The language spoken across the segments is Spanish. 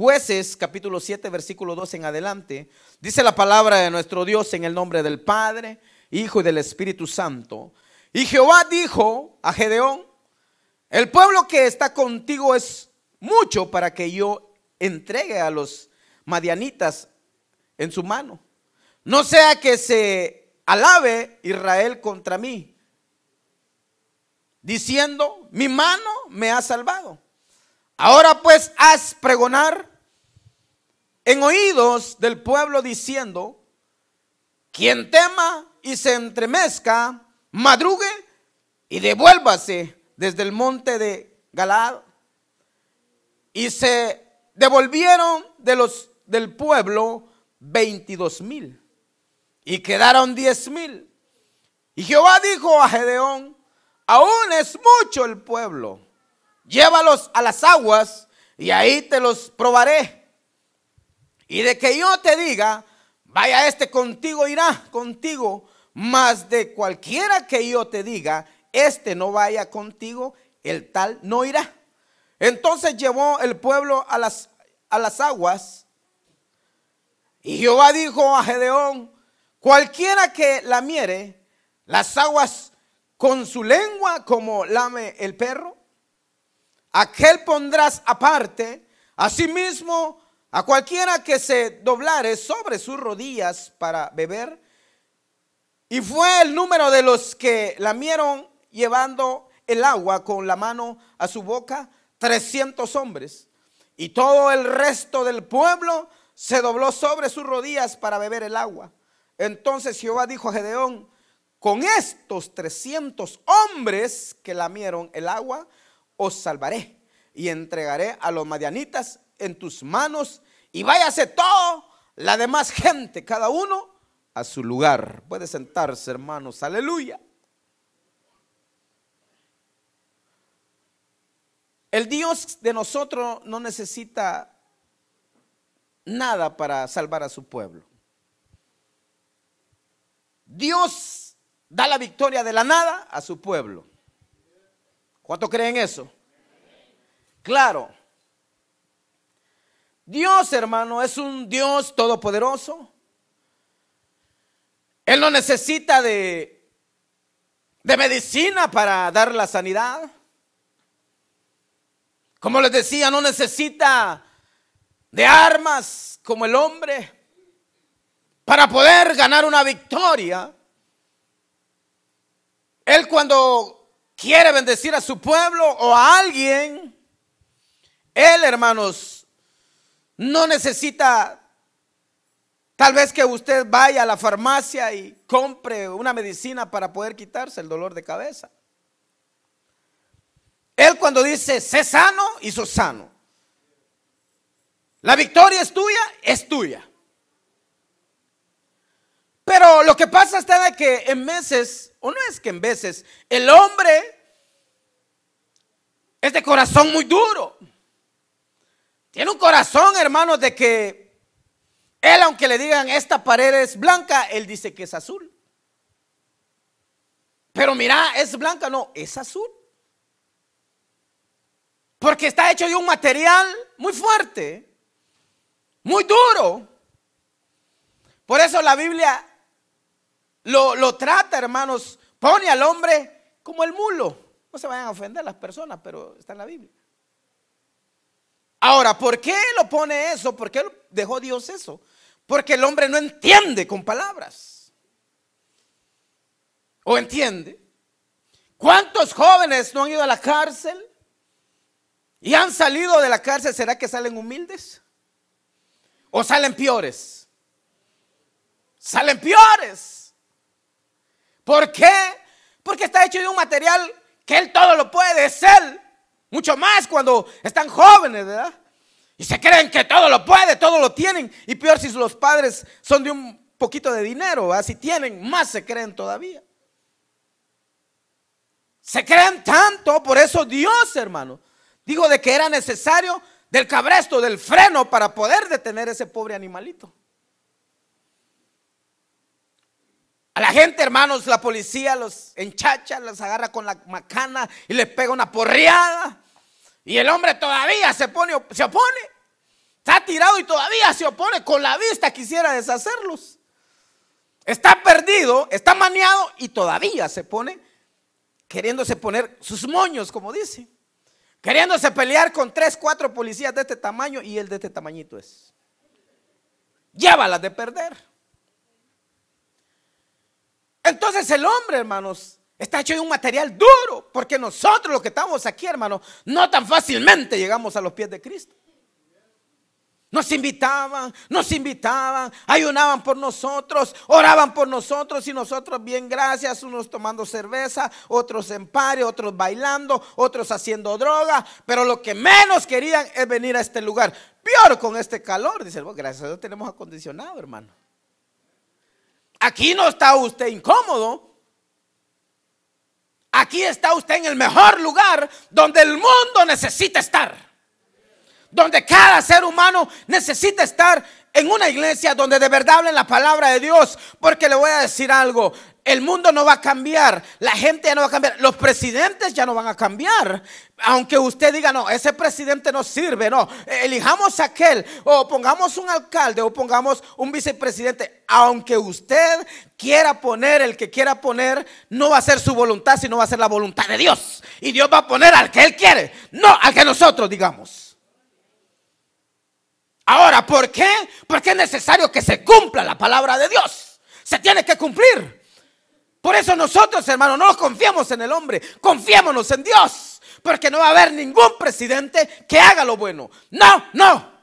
Jueces capítulo 7 versículo 2 en adelante, dice la palabra de nuestro Dios en el nombre del Padre, Hijo y del Espíritu Santo. Y Jehová dijo a Gedeón, el pueblo que está contigo es mucho para que yo entregue a los madianitas en su mano. No sea que se alabe Israel contra mí, diciendo, mi mano me ha salvado. Ahora pues haz pregonar en oídos del pueblo diciendo, quien tema y se entremezca, madrugue y devuélvase desde el monte de Galad. Y se devolvieron de los del pueblo veintidós mil y quedaron diez mil. Y Jehová dijo a Gedeón, aún es mucho el pueblo, llévalos a las aguas y ahí te los probaré y de que yo te diga, vaya este contigo, irá contigo. Mas de cualquiera que yo te diga, este no vaya contigo, el tal no irá. Entonces llevó el pueblo a las, a las aguas. Y Jehová dijo a Gedeón, cualquiera que lamiere las aguas con su lengua como lame el perro, aquel pondrás aparte, asimismo a cualquiera que se doblare sobre sus rodillas para beber. Y fue el número de los que lamieron llevando el agua con la mano a su boca, trescientos hombres. Y todo el resto del pueblo se dobló sobre sus rodillas para beber el agua. Entonces Jehová dijo a Gedeón, con estos trescientos hombres que lamieron el agua, os salvaré y entregaré a los madianitas en tus manos y váyase todo la demás gente, cada uno a su lugar. Puede sentarse, hermanos, aleluya. El Dios de nosotros no necesita nada para salvar a su pueblo. Dios da la victoria de la nada a su pueblo. ¿Cuánto creen eso? Claro. Dios, hermano, es un Dios todopoderoso. Él no necesita de, de medicina para dar la sanidad. Como les decía, no necesita de armas como el hombre para poder ganar una victoria. Él cuando quiere bendecir a su pueblo o a alguien, él, hermanos, no necesita tal vez que usted vaya a la farmacia y compre una medicina para poder quitarse el dolor de cabeza. Él cuando dice, sé sano, hizo sano. La victoria es tuya, es tuya. Pero lo que pasa está de que en veces, o no es que en veces, el hombre es de corazón muy duro. Tiene un corazón, hermanos, de que él, aunque le digan esta pared es blanca, él dice que es azul. Pero mira, es blanca, no, es azul. Porque está hecho de un material muy fuerte, muy duro. Por eso la Biblia lo, lo trata, hermanos, pone al hombre como el mulo. No se vayan a ofender las personas, pero está en la Biblia. Ahora, ¿por qué lo pone eso? ¿Por qué dejó Dios eso? Porque el hombre no entiende con palabras. ¿O entiende? ¿Cuántos jóvenes no han ido a la cárcel y han salido de la cárcel? ¿Será que salen humildes? ¿O salen peores? Salen peores. ¿Por qué? Porque está hecho de un material que él todo lo puede, es él. Mucho más cuando están jóvenes, ¿verdad? Y se creen que todo lo puede, todo lo tienen. Y peor si los padres son de un poquito de dinero, ¿verdad? si tienen, más se creen todavía. Se creen tanto, por eso Dios, hermano, dijo de que era necesario del cabresto, del freno para poder detener ese pobre animalito. A la gente, hermanos, la policía los enchacha, los agarra con la macana y les pega una porreada. Y el hombre todavía se pone, se opone. Está tirado y todavía se opone. Con la vista quisiera deshacerlos. Está perdido, está maniado y todavía se pone queriéndose poner sus moños, como dice. Queriéndose pelear con tres, cuatro policías de este tamaño y el de este tamañito es. Llévalas de perder. Entonces el hombre, hermanos, está hecho de un material duro, porque nosotros los que estamos aquí, hermanos, no tan fácilmente llegamos a los pies de Cristo. Nos invitaban, nos invitaban, ayunaban por nosotros, oraban por nosotros y nosotros bien gracias, unos tomando cerveza, otros en pare, otros bailando, otros haciendo droga, pero lo que menos querían es venir a este lugar. Peor con este calor, dice, bueno, gracias a Dios tenemos acondicionado, hermano. Aquí no está usted incómodo. Aquí está usted en el mejor lugar donde el mundo necesita estar donde cada ser humano necesita estar en una iglesia donde de verdad hablen la palabra de Dios. Porque le voy a decir algo, el mundo no va a cambiar, la gente ya no va a cambiar, los presidentes ya no van a cambiar. Aunque usted diga, no, ese presidente no sirve, no, elijamos aquel, o pongamos un alcalde, o pongamos un vicepresidente. Aunque usted quiera poner el que quiera poner, no va a ser su voluntad, sino va a ser la voluntad de Dios. Y Dios va a poner al que Él quiere, no al que nosotros digamos. Ahora, ¿por qué? Porque es necesario que se cumpla la palabra de Dios. Se tiene que cumplir. Por eso nosotros, hermanos, no confiamos en el hombre, confiémonos en Dios. Porque no va a haber ningún presidente que haga lo bueno. No, no.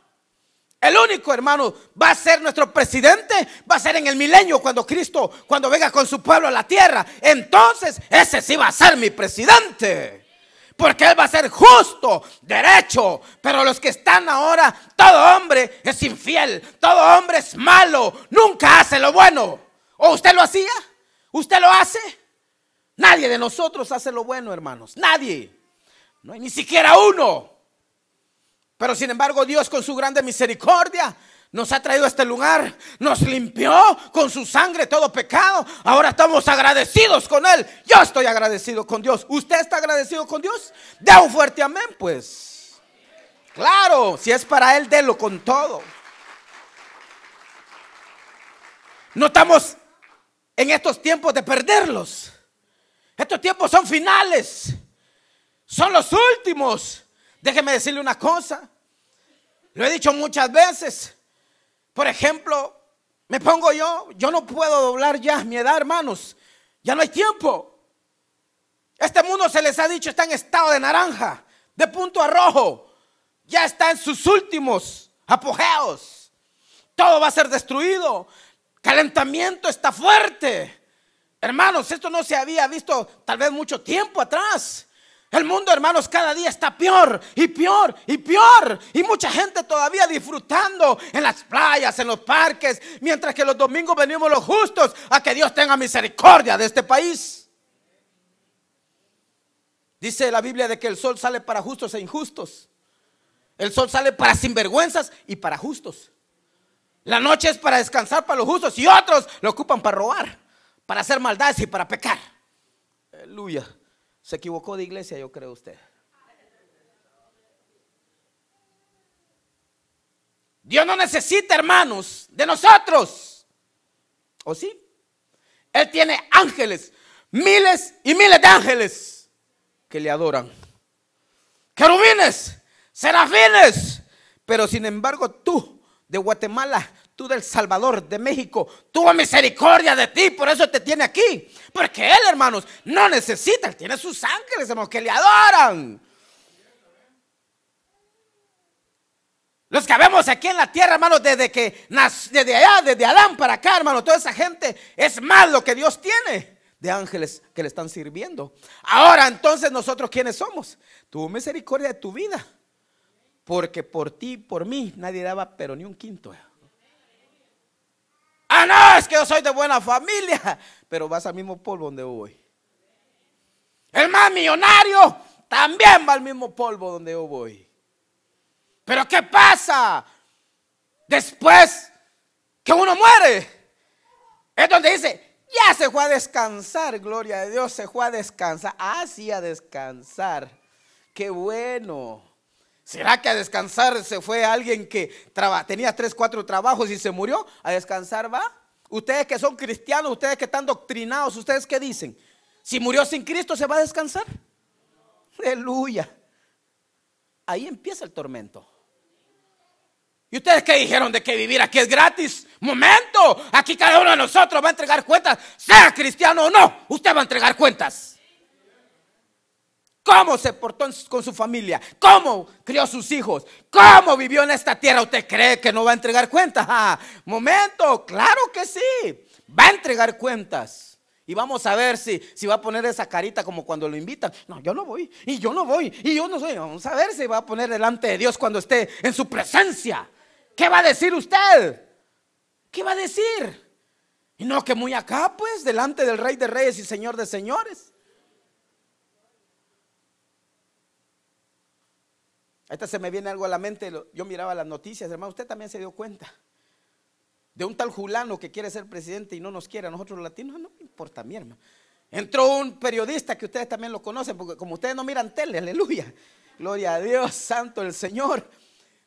El único hermano va a ser nuestro presidente, va a ser en el milenio cuando Cristo, cuando venga con su pueblo a la tierra. Entonces, ese sí va a ser mi presidente porque Él va a ser justo, derecho. Pero los que están ahora, todo hombre es infiel, todo hombre es malo, nunca hace lo bueno. ¿O usted lo hacía? ¿Usted lo hace? Nadie de nosotros hace lo bueno, hermanos. Nadie. No hay ni siquiera uno. Pero sin embargo Dios con su grande misericordia nos ha traído a este lugar, nos limpió con su sangre todo pecado. Ahora estamos agradecidos con Él. Yo estoy agradecido con Dios. ¿Usted está agradecido con Dios? De un fuerte amén, pues. Claro, si es para Él, délo con todo. No estamos en estos tiempos de perderlos. Estos tiempos son finales. Son los últimos. Déjeme decirle una cosa. Lo he dicho muchas veces. Por ejemplo, me pongo yo, yo no puedo doblar ya mi edad, hermanos. Ya no hay tiempo. Este mundo se les ha dicho está en estado de naranja, de punto a rojo. Ya está en sus últimos apogeos. Todo va a ser destruido. Calentamiento está fuerte. Hermanos, esto no se había visto tal vez mucho tiempo atrás. El mundo, hermanos, cada día está peor y peor y peor. Y mucha gente todavía disfrutando en las playas, en los parques, mientras que los domingos venimos los justos a que Dios tenga misericordia de este país. Dice la Biblia de que el sol sale para justos e injustos. El sol sale para sinvergüenzas y para justos. La noche es para descansar para los justos y otros lo ocupan para robar, para hacer maldades y para pecar. Aleluya. Se equivocó de iglesia, yo creo usted. Dios no necesita, hermanos, de nosotros. ¿O sí? Él tiene ángeles, miles y miles de ángeles que le adoran. Querubines, serafines. Pero sin embargo tú de Guatemala tú del Salvador, de México, tuvo misericordia de ti, por eso te tiene aquí. Porque Él, hermanos, no necesita, Él tiene sus ángeles, hermanos, que le adoran. Los que vemos aquí en la tierra, hermanos, desde que desde allá, desde Adán para acá, hermano, toda esa gente es más lo que Dios tiene de ángeles que le están sirviendo. Ahora entonces nosotros quiénes somos? Tuvo misericordia de tu vida. Porque por ti, por mí, nadie daba pero ni un quinto. Ah, no, es que yo soy de buena familia. Pero vas al mismo polvo donde yo voy. El más millonario también va al mismo polvo donde yo voy. Pero ¿qué pasa? Después que uno muere, es donde dice, ya se fue a descansar, gloria a Dios, se fue a descansar. Ah, sí, a descansar. Qué bueno. ¿Será que a descansar se fue alguien que tenía tres, cuatro trabajos y se murió? ¿A descansar va? Ustedes que son cristianos, ustedes que están doctrinados, ¿ustedes qué dicen? Si murió sin Cristo, ¿se va a descansar? Aleluya. Ahí empieza el tormento. ¿Y ustedes qué dijeron de que vivir aquí es gratis? Momento, aquí cada uno de nosotros va a entregar cuentas, sea cristiano o no, usted va a entregar cuentas cómo se portó con su familia, cómo crió sus hijos, cómo vivió en esta tierra. ¿Usted cree que no va a entregar cuentas? Ah, momento, claro que sí, va a entregar cuentas. Y vamos a ver si, si va a poner esa carita como cuando lo invitan. No, yo no voy, y yo no voy, y yo no soy. Vamos a ver si va a poner delante de Dios cuando esté en su presencia. ¿Qué va a decir usted? ¿Qué va a decir? Y no que muy acá, pues, delante del Rey de Reyes y Señor de Señores. Ahorita se me viene algo a la mente, yo miraba las noticias, hermano, usted también se dio cuenta de un tal Julano que quiere ser presidente y no nos quiere a nosotros los latinos, no importa mi hermano. Entró un periodista que ustedes también lo conocen, porque como ustedes no miran tele, aleluya, gloria a Dios, santo el Señor.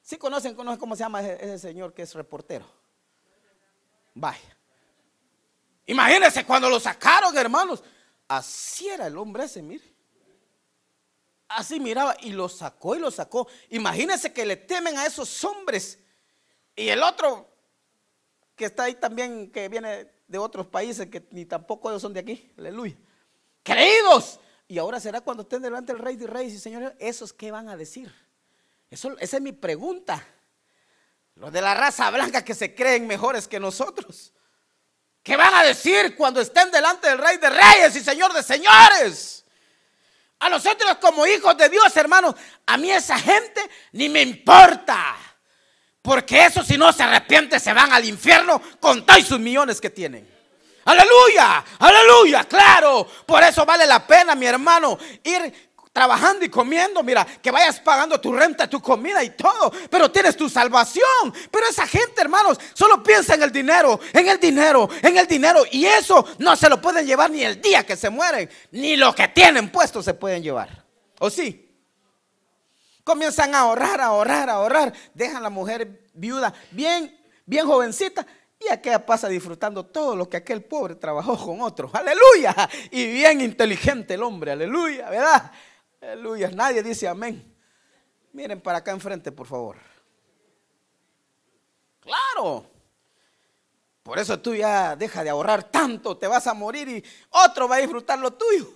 Sí conocen, conocen cómo se llama ese, ese señor que es reportero. Vaya. Imagínense cuando lo sacaron, hermanos. Así era el hombre ese, mire. Así miraba y lo sacó y lo sacó. Imagínense que le temen a esos hombres. Y el otro que está ahí también, que viene de otros países, que ni tampoco ellos son de aquí. Aleluya. Creídos. Y ahora será cuando estén delante del rey de reyes y señores, ¿esos qué van a decir? Eso, esa es mi pregunta. Los de la raza blanca que se creen mejores que nosotros. ¿Qué van a decir cuando estén delante del rey de reyes y señor de señores? A nosotros como hijos de Dios, hermanos, a mí esa gente ni me importa. Porque eso si no se arrepiente se van al infierno con todos sus millones que tienen. Aleluya, aleluya, claro. Por eso vale la pena, mi hermano, ir trabajando y comiendo, mira, que vayas pagando tu renta, tu comida y todo, pero tienes tu salvación. Pero esa gente, hermanos, solo piensa en el dinero, en el dinero, en el dinero. Y eso no se lo pueden llevar ni el día que se mueren, ni lo que tienen puesto se pueden llevar. ¿O sí? Comienzan a ahorrar, a ahorrar, a ahorrar. Dejan a la mujer viuda bien, bien jovencita. Y aquella pasa disfrutando todo lo que aquel pobre trabajó con otro. Aleluya. Y bien inteligente el hombre. Aleluya. ¿Verdad? Aleluya. Nadie dice amén. Miren para acá enfrente, por favor. Claro. Por eso tú ya deja de ahorrar tanto, te vas a morir y otro va a disfrutar lo tuyo.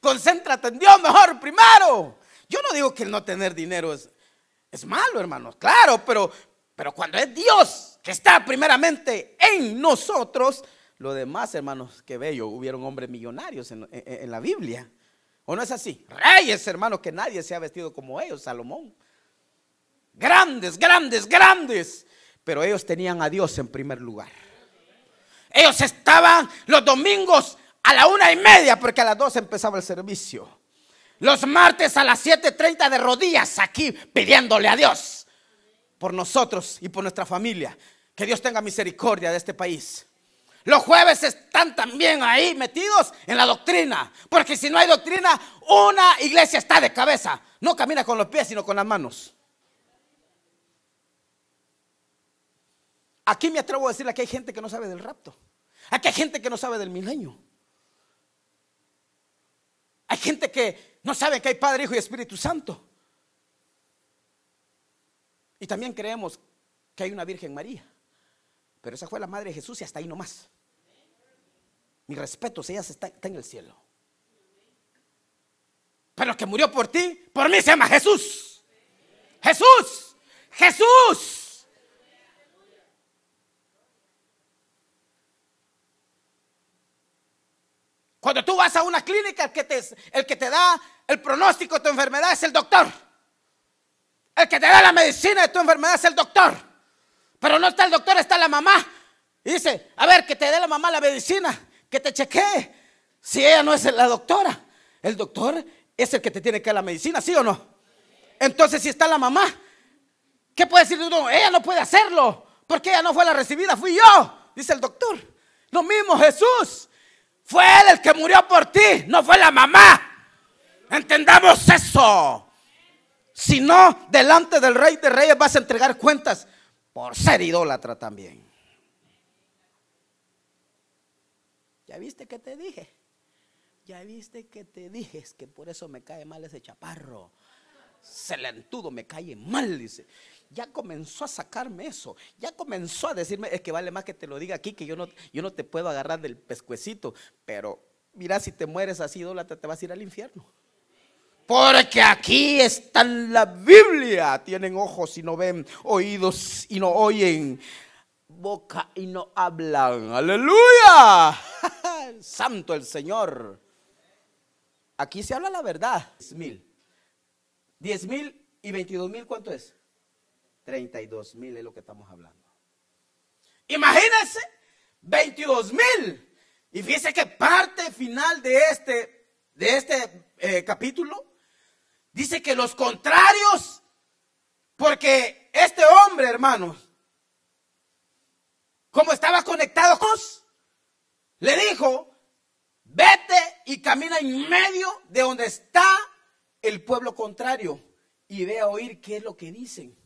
Concéntrate en Dios mejor primero. Yo no digo que el no tener dinero es, es malo, hermanos. Claro, pero, pero cuando es Dios que está primeramente en nosotros, lo demás, hermanos, que bello, hubieron hombres millonarios en la Biblia. ¿O no es así? Reyes, hermanos, que nadie se ha vestido como ellos, Salomón. Grandes, grandes, grandes. Pero ellos tenían a Dios en primer lugar. Ellos estaban los domingos a la una y media, porque a las dos empezaba el servicio. Los martes a las 7.30 de rodillas aquí pidiéndole a Dios por nosotros y por nuestra familia. Que Dios tenga misericordia de este país. Los jueves están también ahí metidos en la doctrina. Porque si no hay doctrina, una iglesia está de cabeza. No camina con los pies, sino con las manos. Aquí me atrevo a decirle que hay gente que no sabe del rapto. Aquí hay gente que no sabe del milenio. Hay gente que no sabe que hay Padre, Hijo y Espíritu Santo. Y también creemos que hay una Virgen María. Pero esa fue la madre de Jesús y hasta ahí nomás. Mi respeto, ella está, está en el cielo. Pero que murió por ti, por mí se llama Jesús. Jesús, Jesús. Cuando tú vas a una clínica, el que, te, el que te da el pronóstico de tu enfermedad es el doctor. El que te da la medicina de tu enfermedad es el doctor. Pero no está el doctor, está la mamá. Y dice, a ver, que te dé la mamá la medicina, que te chequee. Si ella no es la doctora, el doctor es el que te tiene que dar la medicina, ¿sí o no? Entonces, si está la mamá, ¿qué puede decir uno? Ella no puede hacerlo, porque ella no fue la recibida, fui yo, dice el doctor. Lo mismo Jesús. Fue él el que murió por ti, no fue la mamá. Entendamos eso. Si no, delante del rey de reyes vas a entregar cuentas por ser idólatra también. ¿Ya viste que te dije? Ya viste que te dije, es que por eso me cae mal ese chaparro. Celentudo me cae mal, dice. Ya comenzó a sacarme eso. Ya comenzó a decirme, es que vale más que te lo diga aquí, que yo no, yo no te puedo agarrar del pescuecito. Pero mira, si te mueres así, idólatra, te vas a ir al infierno. Porque aquí está la Biblia. Tienen ojos y no ven, oídos y no oyen, boca y no hablan. Aleluya. Santo el Señor. Aquí se habla la verdad. 10 mil. 10 mil y 22 mil, ¿cuánto es? 32 mil es lo que estamos hablando. Imagínense, 22 mil. Y fíjese que parte final de este, de este eh, capítulo dice que los contrarios, porque este hombre, hermanos, como estaba conectado con, le dijo, vete y camina en medio de donde está el pueblo contrario y ve a oír qué es lo que dicen.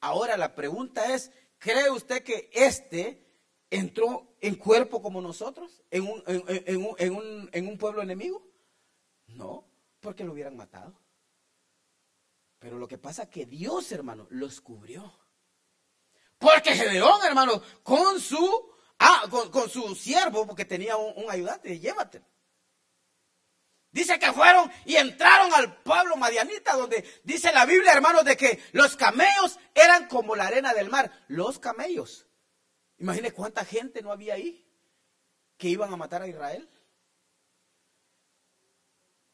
Ahora la pregunta es, ¿cree usted que este entró en cuerpo como nosotros, en un, en un, en un pueblo enemigo? No, porque lo hubieran matado. Pero lo que pasa que Dios, hermano, los cubrió. Porque Gedeón, hermano, con su, ah, con, su siervo, porque tenía un, ayudante, llévate. Dice que fueron y entraron al pueblo madianita, donde dice la Biblia, hermano, de que los camellos eran como la arena del mar. Los camellos. Imagine cuánta gente no había ahí que iban a matar a Israel.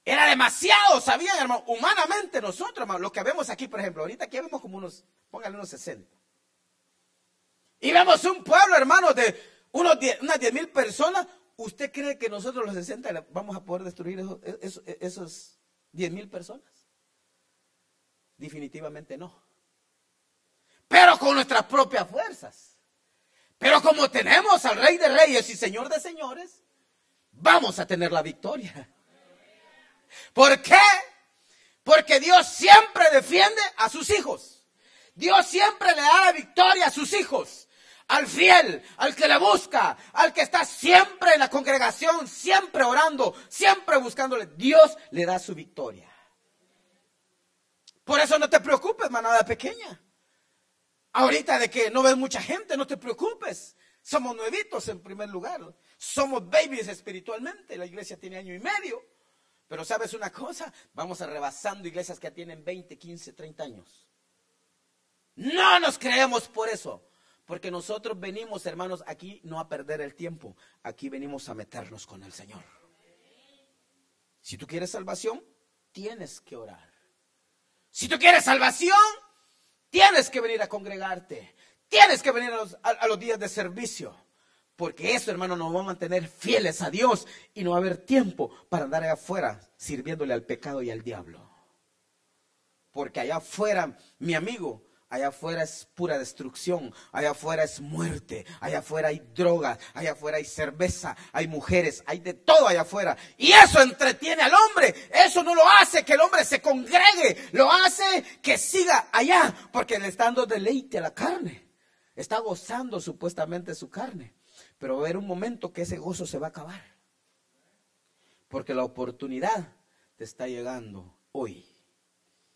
Era demasiado, ¿sabían, hermano? Humanamente nosotros, hermano, lo que vemos aquí, por ejemplo, ahorita aquí vemos como unos, pónganle unos 60. Y vemos un pueblo, hermano, de unos unas 10 mil personas. ¿Usted cree que nosotros los 60 vamos a poder destruir esos, esos, 10 mil personas? Definitivamente no. Pero con nuestras propias fuerzas. Pero como tenemos al Rey de Reyes y Señor de Señores, vamos a tener la victoria. ¿Por qué? Porque Dios siempre defiende a sus hijos. Dios siempre le da la victoria a sus hijos. Al fiel, al que le busca, al que está siempre en la congregación, siempre orando, siempre buscándole. Dios le da su victoria. Por eso no te preocupes, manada pequeña. Ahorita de que no ves mucha gente, no te preocupes. Somos nuevitos en primer lugar. Somos babies espiritualmente. La iglesia tiene año y medio. Pero sabes una cosa, vamos a rebasando iglesias que tienen 20, 15, 30 años. No nos creemos por eso, porque nosotros venimos, hermanos, aquí no a perder el tiempo, aquí venimos a meternos con el Señor. Si tú quieres salvación, tienes que orar. Si tú quieres salvación, tienes que venir a congregarte, tienes que venir a los, a los días de servicio. Porque eso, hermano, nos va a mantener fieles a Dios y no va a haber tiempo para andar allá afuera sirviéndole al pecado y al diablo. Porque allá afuera, mi amigo, allá afuera es pura destrucción, allá afuera es muerte, allá afuera hay droga, allá afuera hay cerveza, hay mujeres, hay de todo allá afuera. Y eso entretiene al hombre, eso no lo hace que el hombre se congregue, lo hace que siga allá, porque le está dando deleite a la carne, está gozando supuestamente su carne. Pero va a haber un momento que ese gozo se va a acabar. Porque la oportunidad te está llegando hoy.